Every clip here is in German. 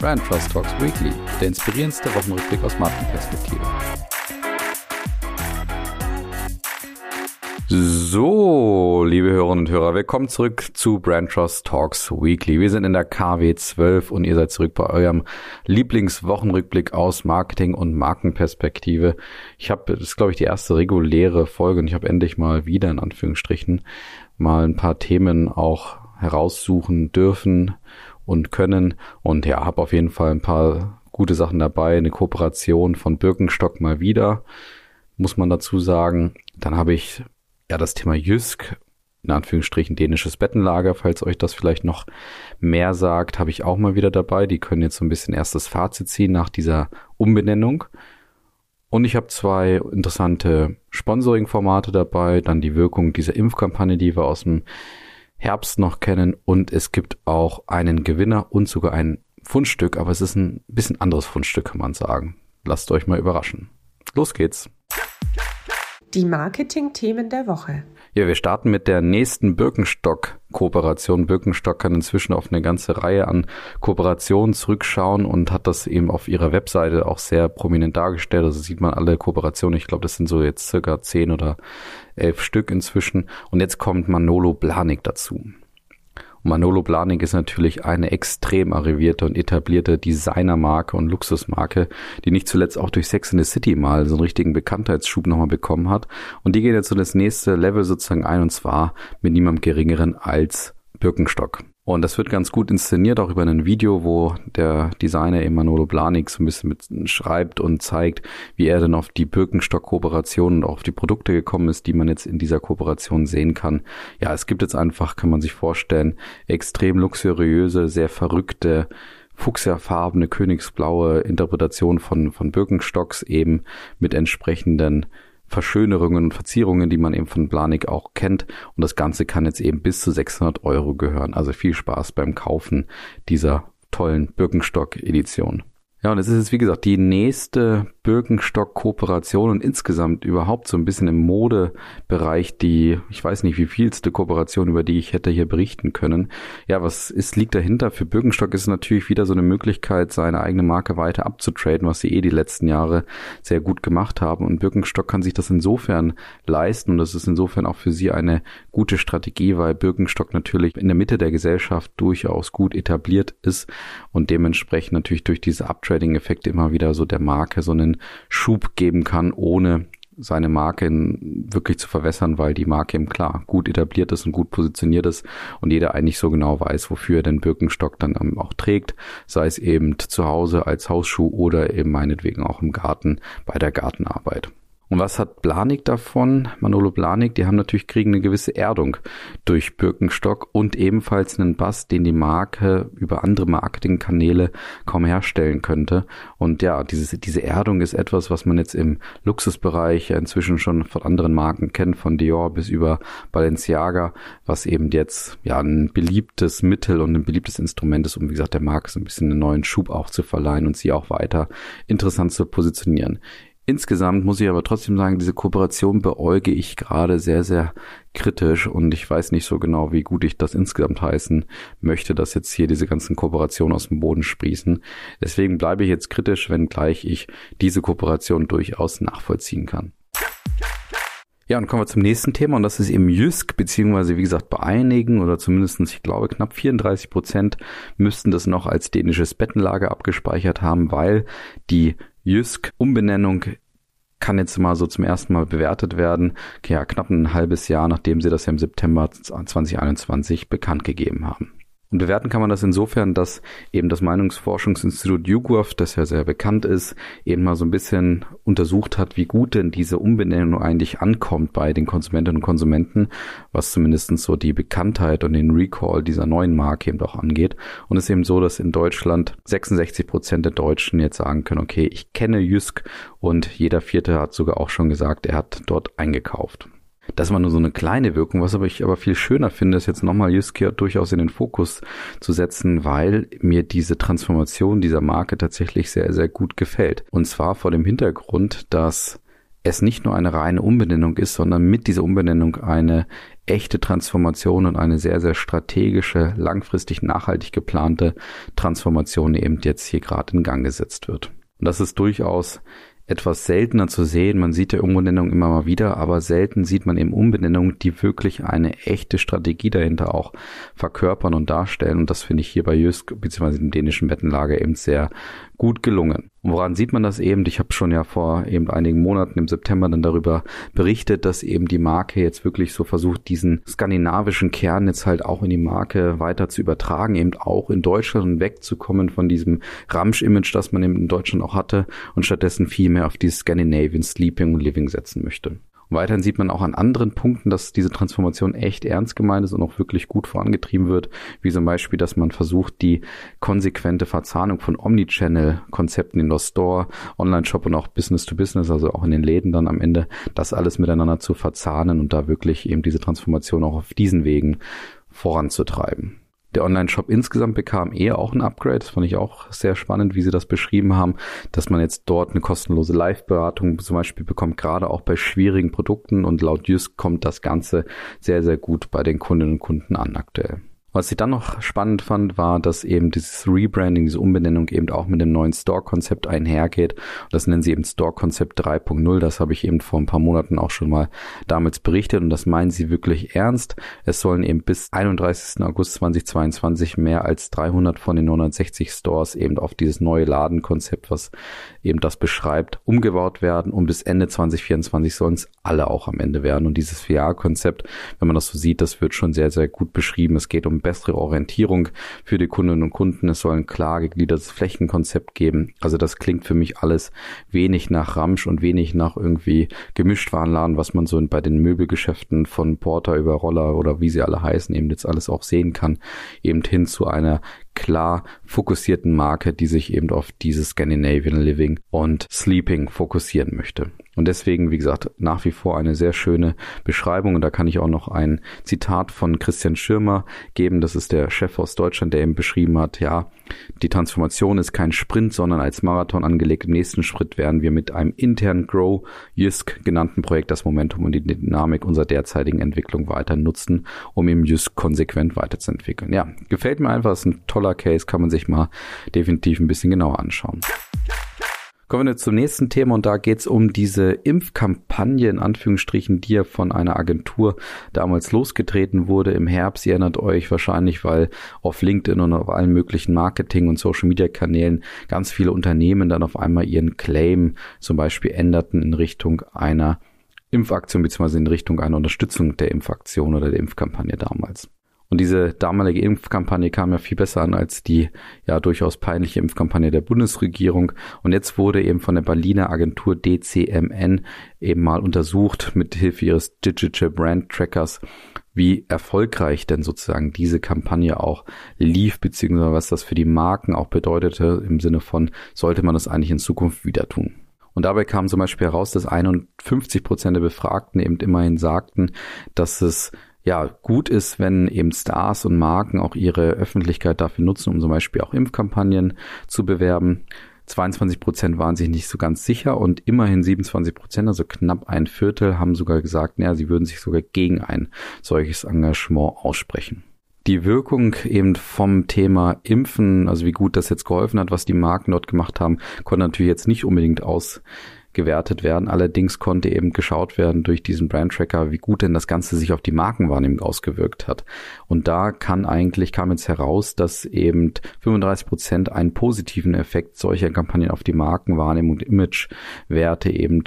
Brand Trust Talks Weekly, der inspirierendste Wochenrückblick aus Markenperspektive. So, liebe Hörerinnen und Hörer, willkommen zurück zu Brand Trust Talks Weekly. Wir sind in der KW 12 und ihr seid zurück bei eurem Lieblingswochenrückblick aus Marketing und Markenperspektive. Ich habe, das ist glaube ich die erste reguläre Folge und ich habe endlich mal wieder in Anführungsstrichen mal ein paar Themen auch heraussuchen dürfen und können und ja, habe auf jeden Fall ein paar gute Sachen dabei. Eine Kooperation von Birkenstock mal wieder, muss man dazu sagen. Dann habe ich ja, das Thema Jysk, in Anführungsstrichen dänisches Bettenlager, falls euch das vielleicht noch mehr sagt, habe ich auch mal wieder dabei. Die können jetzt so ein bisschen erstes Fazit ziehen nach dieser Umbenennung. Und ich habe zwei interessante Sponsoring-Formate dabei, dann die Wirkung dieser Impfkampagne, die wir aus dem Herbst noch kennen. Und es gibt auch einen Gewinner und sogar ein Fundstück, aber es ist ein bisschen anderes Fundstück, kann man sagen. Lasst euch mal überraschen. Los geht's. Die Marketing-Themen der Woche. Ja, wir starten mit der nächsten Birkenstock-Kooperation. Birkenstock kann inzwischen auf eine ganze Reihe an Kooperationen zurückschauen und hat das eben auf ihrer Webseite auch sehr prominent dargestellt. Also sieht man alle Kooperationen. Ich glaube, das sind so jetzt circa zehn oder elf Stück inzwischen. Und jetzt kommt Manolo Blanik dazu. Manolo Blahnik ist natürlich eine extrem arrivierte und etablierte Designermarke und Luxusmarke, die nicht zuletzt auch durch Sex in the City mal so einen richtigen Bekanntheitsschub nochmal bekommen hat. Und die geht jetzt so das nächste Level sozusagen ein und zwar mit niemandem geringeren als Birkenstock. Und das wird ganz gut inszeniert, auch über ein Video, wo der Designer Emanuelo Blanik so ein bisschen mit schreibt und zeigt, wie er dann auf die Birkenstock-Kooperation und auch auf die Produkte gekommen ist, die man jetzt in dieser Kooperation sehen kann. Ja, es gibt jetzt einfach, kann man sich vorstellen, extrem luxuriöse, sehr verrückte, fuchsierfarbene, königsblaue Interpretation von, von Birkenstocks eben mit entsprechenden Verschönerungen und Verzierungen, die man eben von Blanik auch kennt. Und das Ganze kann jetzt eben bis zu 600 Euro gehören. Also viel Spaß beim Kaufen dieser tollen Birkenstock-Edition. Ja, und es ist jetzt, wie gesagt, die nächste Birkenstock-Kooperation und insgesamt überhaupt so ein bisschen im Modebereich die, ich weiß nicht, wie vielste Kooperation, über die ich hätte hier berichten können. Ja, was ist, liegt dahinter? Für Birkenstock ist natürlich wieder so eine Möglichkeit, seine eigene Marke weiter abzutraden, was sie eh die letzten Jahre sehr gut gemacht haben. Und Birkenstock kann sich das insofern leisten und das ist insofern auch für sie eine gute Strategie, weil Birkenstock natürlich in der Mitte der Gesellschaft durchaus gut etabliert ist und dementsprechend natürlich durch diese Abtrade Trading-Effekte immer wieder so der Marke so einen Schub geben kann, ohne seine Marke wirklich zu verwässern, weil die Marke eben klar gut etabliert ist und gut positioniert ist und jeder eigentlich so genau weiß, wofür er den Birkenstock dann auch trägt, sei es eben zu Hause als Hausschuh oder eben meinetwegen auch im Garten bei der Gartenarbeit. Und was hat Blanik davon? Manolo Blanik, die haben natürlich kriegen eine gewisse Erdung durch Birkenstock und ebenfalls einen Bass, den die Marke über andere Marketingkanäle kaum herstellen könnte. Und ja, diese, diese Erdung ist etwas, was man jetzt im Luxusbereich inzwischen schon von anderen Marken kennt, von Dior bis über Balenciaga, was eben jetzt ja ein beliebtes Mittel und ein beliebtes Instrument ist, um wie gesagt der Marke so ein bisschen einen neuen Schub auch zu verleihen und sie auch weiter interessant zu positionieren. Insgesamt muss ich aber trotzdem sagen, diese Kooperation beäuge ich gerade sehr, sehr kritisch und ich weiß nicht so genau, wie gut ich das insgesamt heißen möchte, dass jetzt hier diese ganzen Kooperationen aus dem Boden sprießen. Deswegen bleibe ich jetzt kritisch, wenngleich ich diese Kooperation durchaus nachvollziehen kann. Ja, und kommen wir zum nächsten Thema und das ist eben Jysk, beziehungsweise wie gesagt bei einigen oder zumindestens ich glaube knapp 34 Prozent müssten das noch als dänisches Bettenlager abgespeichert haben, weil die Jysk Umbenennung kann jetzt mal so zum ersten Mal bewertet werden. Ja, knapp ein halbes Jahr, nachdem sie das ja im September 2021 bekannt gegeben haben. Und bewerten kann man das insofern, dass eben das Meinungsforschungsinstitut YouGov, das ja sehr bekannt ist, eben mal so ein bisschen untersucht hat, wie gut denn diese Umbenennung eigentlich ankommt bei den Konsumentinnen und Konsumenten, was zumindestens so die Bekanntheit und den Recall dieser neuen Marke eben auch angeht. Und es ist eben so, dass in Deutschland 66 Prozent der Deutschen jetzt sagen können, okay, ich kenne Jysk und jeder Vierte hat sogar auch schon gesagt, er hat dort eingekauft. Das war nur so eine kleine Wirkung, was aber ich aber viel schöner finde, ist jetzt nochmal Jyski durchaus in den Fokus zu setzen, weil mir diese Transformation dieser Marke tatsächlich sehr, sehr gut gefällt. Und zwar vor dem Hintergrund, dass es nicht nur eine reine Umbenennung ist, sondern mit dieser Umbenennung eine echte Transformation und eine sehr, sehr strategische, langfristig nachhaltig geplante Transformation eben jetzt hier gerade in Gang gesetzt wird. Und das ist durchaus etwas seltener zu sehen. Man sieht ja Umbenennungen immer mal wieder, aber selten sieht man eben Umbenennungen, die wirklich eine echte Strategie dahinter auch verkörpern und darstellen. Und das finde ich hier bei Jysk bzw. dem dänischen Wettenlager eben sehr gut gelungen. Und woran sieht man das eben? Ich habe schon ja vor eben einigen Monaten im September dann darüber berichtet, dass eben die Marke jetzt wirklich so versucht, diesen skandinavischen Kern jetzt halt auch in die Marke weiter zu übertragen, eben auch in Deutschland und wegzukommen von diesem Ramsch-Image, das man eben in Deutschland auch hatte und stattdessen viel mehr auf dieses Scandinavian Sleeping und Living setzen möchte. Weiterhin sieht man auch an anderen Punkten, dass diese Transformation echt ernst gemeint ist und auch wirklich gut vorangetrieben wird, wie zum Beispiel, dass man versucht, die konsequente Verzahnung von Omnichannel-Konzepten in der Store, Online-Shop und auch Business-to-Business, also auch in den Läden dann am Ende, das alles miteinander zu verzahnen und da wirklich eben diese Transformation auch auf diesen Wegen voranzutreiben. Der Online-Shop insgesamt bekam eher auch ein Upgrade. Das fand ich auch sehr spannend, wie sie das beschrieben haben, dass man jetzt dort eine kostenlose Live-Beratung zum Beispiel bekommt, gerade auch bei schwierigen Produkten. Und laut Jus kommt das Ganze sehr, sehr gut bei den Kundinnen und Kunden an aktuell. Was ich dann noch spannend fand, war, dass eben dieses Rebranding, diese Umbenennung eben auch mit dem neuen Store-Konzept einhergeht. Das nennen sie eben Store-Konzept 3.0. Das habe ich eben vor ein paar Monaten auch schon mal damals berichtet und das meinen sie wirklich ernst. Es sollen eben bis 31. August 2022 mehr als 300 von den 960 Stores eben auf dieses neue Ladenkonzept, was eben das beschreibt, umgebaut werden und bis Ende 2024 sollen es alle auch am Ende werden. Und dieses VR-Konzept, wenn man das so sieht, das wird schon sehr, sehr gut beschrieben. Es geht um bessere Orientierung für die Kundinnen und Kunden. Es soll ein klar gegliedertes Flächenkonzept geben. Also das klingt für mich alles wenig nach Ramsch und wenig nach irgendwie Gemischtwarenladen, was man so bei den Möbelgeschäften von Porter über Roller oder wie sie alle heißen, eben jetzt alles auch sehen kann, eben hin zu einer klar fokussierten Marke, die sich eben auf dieses Scandinavian Living und Sleeping fokussieren möchte. Und deswegen, wie gesagt, nach wie vor eine sehr schöne Beschreibung. Und da kann ich auch noch ein Zitat von Christian Schirmer geben. Das ist der Chef aus Deutschland, der eben beschrieben hat, ja, die Transformation ist kein Sprint, sondern als Marathon angelegt. Im nächsten Schritt werden wir mit einem internen Grow Jysk genannten Projekt das Momentum und die Dynamik unserer derzeitigen Entwicklung weiter nutzen, um im Jysk konsequent weiterzuentwickeln. Ja, gefällt mir einfach, ist ein toller Case, kann man sich mal definitiv ein bisschen genauer anschauen. Kommen wir zum nächsten Thema und da geht es um diese Impfkampagne in Anführungsstrichen, die ja von einer Agentur damals losgetreten wurde im Herbst. Ihr erinnert euch wahrscheinlich, weil auf LinkedIn und auf allen möglichen Marketing- und Social-Media-Kanälen ganz viele Unternehmen dann auf einmal ihren Claim zum Beispiel änderten in Richtung einer Impfaktion beziehungsweise in Richtung einer Unterstützung der Impfaktion oder der Impfkampagne damals. Und diese damalige Impfkampagne kam ja viel besser an als die ja durchaus peinliche Impfkampagne der Bundesregierung. Und jetzt wurde eben von der Berliner Agentur DCMN eben mal untersucht mit Hilfe ihres Digital Brand Trackers, wie erfolgreich denn sozusagen diese Kampagne auch lief, beziehungsweise was das für die Marken auch bedeutete im Sinne von, sollte man das eigentlich in Zukunft wieder tun. Und dabei kam zum Beispiel heraus, dass 51 Prozent der Befragten eben immerhin sagten, dass es ja, gut ist, wenn eben Stars und Marken auch ihre Öffentlichkeit dafür nutzen, um zum Beispiel auch Impfkampagnen zu bewerben. 22 Prozent waren sich nicht so ganz sicher und immerhin 27 Prozent, also knapp ein Viertel, haben sogar gesagt, naja, sie würden sich sogar gegen ein solches Engagement aussprechen. Die Wirkung eben vom Thema Impfen, also wie gut das jetzt geholfen hat, was die Marken dort gemacht haben, konnte natürlich jetzt nicht unbedingt aus gewertet werden. Allerdings konnte eben geschaut werden durch diesen Brand Tracker, wie gut denn das Ganze sich auf die Markenwahrnehmung ausgewirkt hat. Und da kann eigentlich, kam jetzt heraus, dass eben 35 Prozent einen positiven Effekt solcher Kampagnen auf die Markenwahrnehmung und Imagewerte eben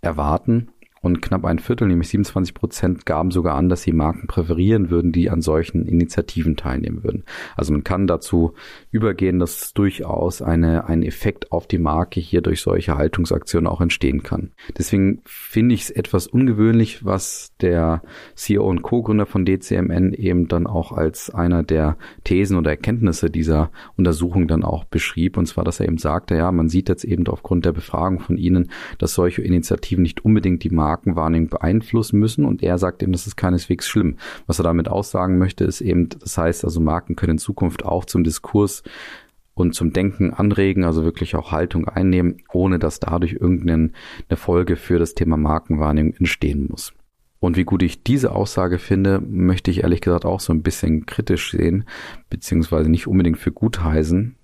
erwarten und knapp ein Viertel, nämlich 27 Prozent, gaben sogar an, dass sie Marken präferieren würden, die an solchen Initiativen teilnehmen würden. Also man kann dazu übergehen, dass durchaus eine, ein Effekt auf die Marke hier durch solche Haltungsaktionen auch entstehen kann. Deswegen finde ich es etwas ungewöhnlich, was der CEO und Co-Gründer von DCMN eben dann auch als einer der Thesen oder Erkenntnisse dieser Untersuchung dann auch beschrieb. Und zwar, dass er eben sagte, ja, man sieht jetzt eben aufgrund der Befragung von Ihnen, dass solche Initiativen nicht unbedingt die Marke Markenwahrnehmung beeinflussen müssen und er sagt eben, das ist keineswegs schlimm. Was er damit aussagen möchte, ist eben, das heißt also Marken können in Zukunft auch zum Diskurs und zum Denken anregen, also wirklich auch Haltung einnehmen, ohne dass dadurch irgendeine Folge für das Thema Markenwahrnehmung entstehen muss. Und wie gut ich diese Aussage finde, möchte ich ehrlich gesagt auch so ein bisschen kritisch sehen, beziehungsweise nicht unbedingt für gut heißen.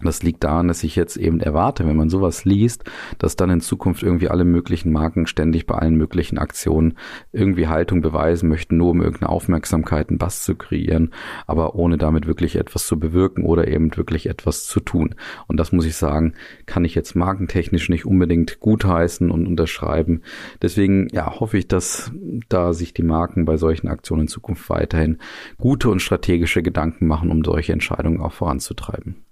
Das liegt daran, dass ich jetzt eben erwarte, wenn man sowas liest, dass dann in Zukunft irgendwie alle möglichen Marken ständig bei allen möglichen Aktionen irgendwie Haltung beweisen möchten, nur um irgendeine Aufmerksamkeit, einen Bass zu kreieren, aber ohne damit wirklich etwas zu bewirken oder eben wirklich etwas zu tun. Und das muss ich sagen, kann ich jetzt markentechnisch nicht unbedingt gutheißen und unterschreiben. Deswegen, ja, hoffe ich, dass da sich die Marken bei solchen Aktionen in Zukunft weiterhin gute und strategische Gedanken machen, um solche Entscheidungen auch voranzutreiben.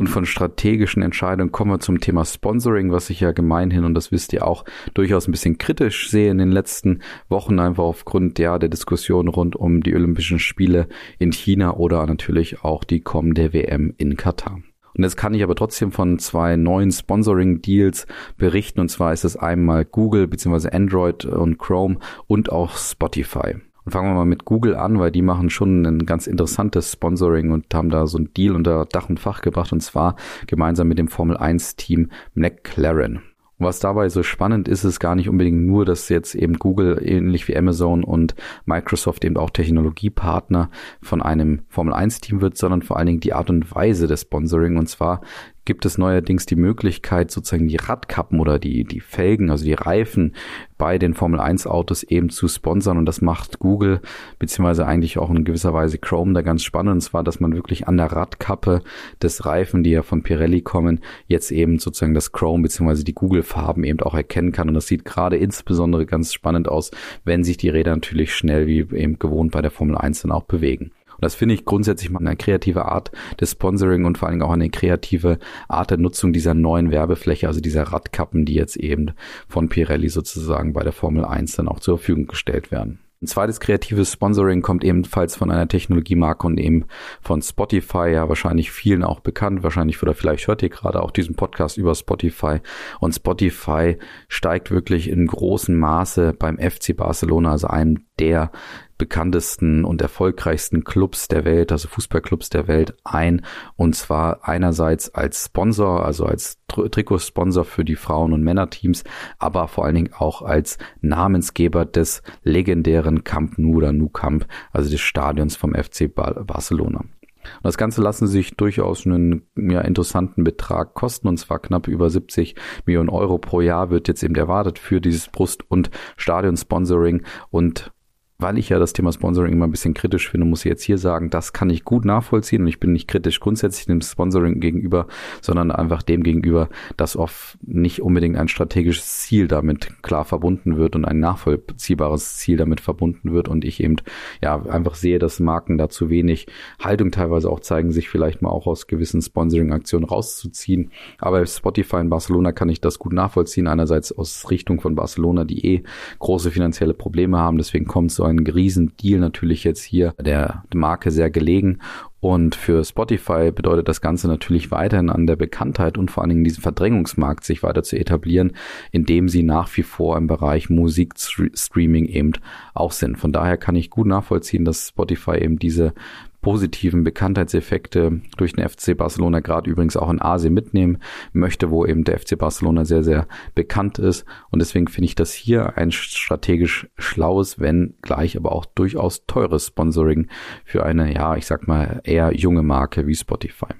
Und von strategischen Entscheidungen kommen wir zum Thema Sponsoring, was ich ja gemeinhin, und das wisst ihr auch, durchaus ein bisschen kritisch sehe in den letzten Wochen, einfach aufgrund ja, der Diskussion rund um die Olympischen Spiele in China oder natürlich auch die kommende WM in Katar. Und jetzt kann ich aber trotzdem von zwei neuen Sponsoring-Deals berichten. Und zwar ist es einmal Google bzw. Android und Chrome und auch Spotify. Fangen wir mal mit Google an, weil die machen schon ein ganz interessantes Sponsoring und haben da so ein Deal unter Dach und Fach gebracht und zwar gemeinsam mit dem Formel 1 Team McLaren. Und was dabei so spannend ist, ist gar nicht unbedingt nur, dass jetzt eben Google ähnlich wie Amazon und Microsoft eben auch Technologiepartner von einem Formel 1 Team wird, sondern vor allen Dingen die Art und Weise des Sponsoring. Und zwar gibt es neuerdings die Möglichkeit, sozusagen die Radkappen oder die, die Felgen, also die Reifen bei den Formel 1 Autos eben zu sponsern. Und das macht Google, beziehungsweise eigentlich auch in gewisser Weise Chrome da ganz spannend. Und zwar, dass man wirklich an der Radkappe des Reifen, die ja von Pirelli kommen, jetzt eben sozusagen das Chrome beziehungsweise die Google Farben eben auch erkennen kann. Und das sieht gerade insbesondere ganz spannend aus, wenn sich die Räder natürlich schnell wie eben gewohnt bei der Formel 1 dann auch bewegen. Und das finde ich grundsätzlich mal eine kreative Art des Sponsoring und vor allen Dingen auch eine kreative Art der Nutzung dieser neuen Werbefläche, also dieser Radkappen, die jetzt eben von Pirelli sozusagen bei der Formel 1 dann auch zur Verfügung gestellt werden. Ein zweites kreatives Sponsoring kommt ebenfalls von einer Technologiemarke und eben von Spotify, ja wahrscheinlich vielen auch bekannt, wahrscheinlich oder vielleicht hört ihr gerade auch diesen Podcast über Spotify und Spotify steigt wirklich in großem Maße beim FC Barcelona, also einem der bekanntesten und erfolgreichsten Clubs der Welt, also Fußballclubs der Welt ein. Und zwar einerseits als Sponsor, also als Trikotsponsor für die Frauen- und Männerteams, aber vor allen Dingen auch als Namensgeber des legendären Camp Nou oder Nou Camp, also des Stadions vom FC Barcelona. Und das Ganze lassen sich durchaus einen ja, interessanten Betrag kosten, und zwar knapp über 70 Millionen Euro pro Jahr wird jetzt eben erwartet für dieses Brust- und Stadionsponsoring. Und weil ich ja das Thema Sponsoring immer ein bisschen kritisch finde, muss ich jetzt hier sagen, das kann ich gut nachvollziehen und ich bin nicht kritisch grundsätzlich dem Sponsoring gegenüber, sondern einfach dem gegenüber, dass oft nicht unbedingt ein strategisches Ziel damit klar verbunden wird und ein nachvollziehbares Ziel damit verbunden wird und ich eben ja einfach sehe, dass Marken da zu wenig Haltung teilweise auch zeigen, sich vielleicht mal auch aus gewissen Sponsoring-Aktionen rauszuziehen. Aber Spotify in Barcelona kann ich das gut nachvollziehen. Einerseits aus Richtung von Barcelona, die eh große finanzielle Probleme haben, deswegen kommt so ein Riesendeal natürlich jetzt hier der Marke sehr gelegen. Und für Spotify bedeutet das Ganze natürlich weiterhin an der Bekanntheit und vor allen Dingen diesen Verdrängungsmarkt sich weiter zu etablieren, indem sie nach wie vor im Bereich Musikstreaming eben auch sind. Von daher kann ich gut nachvollziehen, dass Spotify eben diese positiven Bekanntheitseffekte durch den FC Barcelona gerade übrigens auch in Asien mitnehmen möchte, wo eben der FC Barcelona sehr, sehr bekannt ist. Und deswegen finde ich das hier ein strategisch schlaues, wenn gleich aber auch durchaus teures Sponsoring für eine, ja, ich sag mal, eher junge Marke wie Spotify.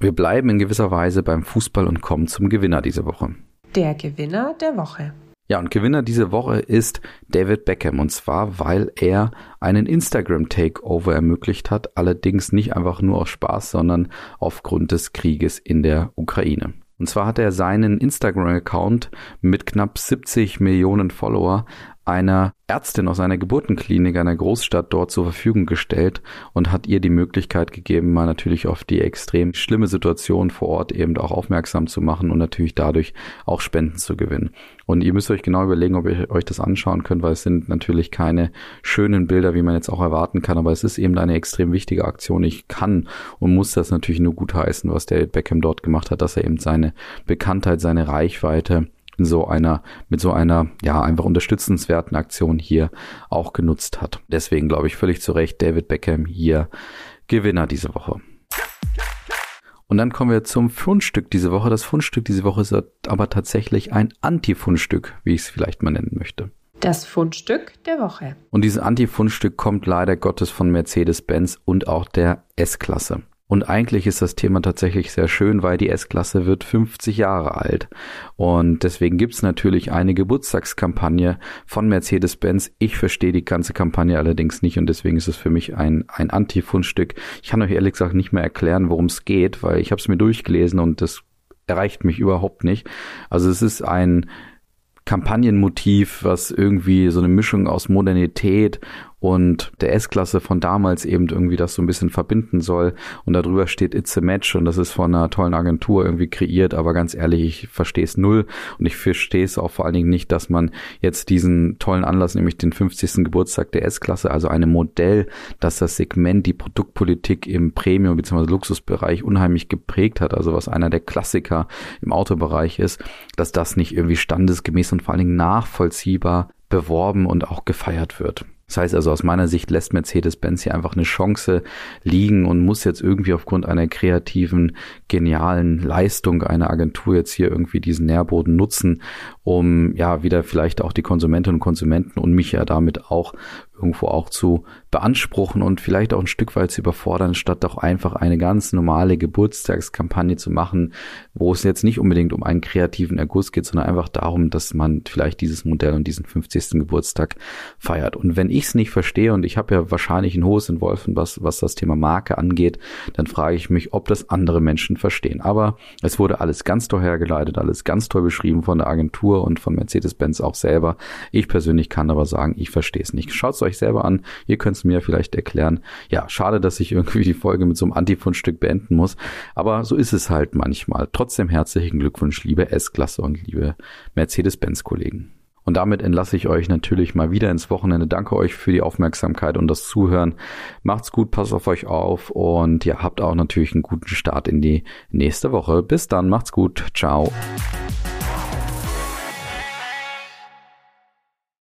Wir bleiben in gewisser Weise beim Fußball und kommen zum Gewinner diese Woche. Der Gewinner der Woche. Ja, und Gewinner diese Woche ist David Beckham. Und zwar, weil er einen Instagram-Takeover ermöglicht hat. Allerdings nicht einfach nur aus Spaß, sondern aufgrund des Krieges in der Ukraine. Und zwar hat er seinen Instagram-Account mit knapp 70 Millionen Follower einer Ärztin aus einer Geburtenklinik einer Großstadt dort zur Verfügung gestellt und hat ihr die Möglichkeit gegeben, mal natürlich auf die extrem schlimme Situation vor Ort eben auch aufmerksam zu machen und natürlich dadurch auch Spenden zu gewinnen. Und ihr müsst euch genau überlegen, ob ihr euch das anschauen könnt, weil es sind natürlich keine schönen Bilder, wie man jetzt auch erwarten kann, aber es ist eben eine extrem wichtige Aktion. Ich kann und muss das natürlich nur gut heißen, was der Beckham dort gemacht hat, dass er eben seine Bekanntheit, seine Reichweite in so einer, mit so einer, ja, einfach unterstützenswerten Aktion hier auch genutzt hat. Deswegen glaube ich völlig zu Recht David Beckham hier Gewinner diese Woche. Und dann kommen wir zum Fundstück diese Woche. Das Fundstück diese Woche ist aber tatsächlich ein Anti-Fundstück, wie ich es vielleicht mal nennen möchte. Das Fundstück der Woche. Und dieses Anti-Fundstück kommt leider Gottes von Mercedes-Benz und auch der S-Klasse. Und eigentlich ist das Thema tatsächlich sehr schön, weil die S-Klasse wird 50 Jahre alt. Und deswegen gibt's natürlich eine Geburtstagskampagne von Mercedes-Benz. Ich verstehe die ganze Kampagne allerdings nicht und deswegen ist es für mich ein, ein Anti-Fundstück. Ich kann euch ehrlich gesagt nicht mehr erklären, worum es geht, weil ich habe es mir durchgelesen und das erreicht mich überhaupt nicht. Also es ist ein Kampagnenmotiv, was irgendwie so eine Mischung aus Modernität und der S-Klasse von damals eben irgendwie das so ein bisschen verbinden soll. Und darüber steht It's a Match und das ist von einer tollen Agentur irgendwie kreiert, aber ganz ehrlich, ich verstehe es null und ich verstehe es auch vor allen Dingen nicht, dass man jetzt diesen tollen Anlass, nämlich den 50. Geburtstag der S-Klasse, also einem Modell, das das Segment, die Produktpolitik im Premium- bzw. Luxusbereich unheimlich geprägt hat, also was einer der Klassiker im Autobereich ist, dass das nicht irgendwie standesgemäß und vor allen Dingen nachvollziehbar beworben und auch gefeiert wird. Das heißt also, aus meiner Sicht lässt Mercedes-Benz hier einfach eine Chance liegen und muss jetzt irgendwie aufgrund einer kreativen, genialen Leistung einer Agentur jetzt hier irgendwie diesen Nährboden nutzen, um ja wieder vielleicht auch die Konsumentinnen und Konsumenten und mich ja damit auch irgendwo auch zu beanspruchen und vielleicht auch ein Stück weit zu überfordern, statt doch einfach eine ganz normale Geburtstagskampagne zu machen, wo es jetzt nicht unbedingt um einen kreativen Erguss geht, sondern einfach darum, dass man vielleicht dieses Modell und diesen 50. Geburtstag feiert. Und wenn ich es nicht verstehe und ich habe ja wahrscheinlich ein hohes Entwolfen, was, was das Thema Marke angeht, dann frage ich mich, ob das andere Menschen verstehen. Aber es wurde alles ganz toll hergeleitet, alles ganz toll beschrieben von der Agentur und von Mercedes-Benz auch selber. Ich persönlich kann aber sagen, ich verstehe es nicht. Schaut euch selber an. Ihr könnt es mir vielleicht erklären. Ja, schade, dass ich irgendwie die Folge mit so einem Antifundstück beenden muss. Aber so ist es halt manchmal. Trotzdem herzlichen Glückwunsch, liebe S-Klasse und liebe Mercedes-Benz-Kollegen. Und damit entlasse ich euch natürlich mal wieder ins Wochenende. Danke euch für die Aufmerksamkeit und das Zuhören. Macht's gut, passt auf euch auf und ja, habt auch natürlich einen guten Start in die nächste Woche. Bis dann, macht's gut. Ciao.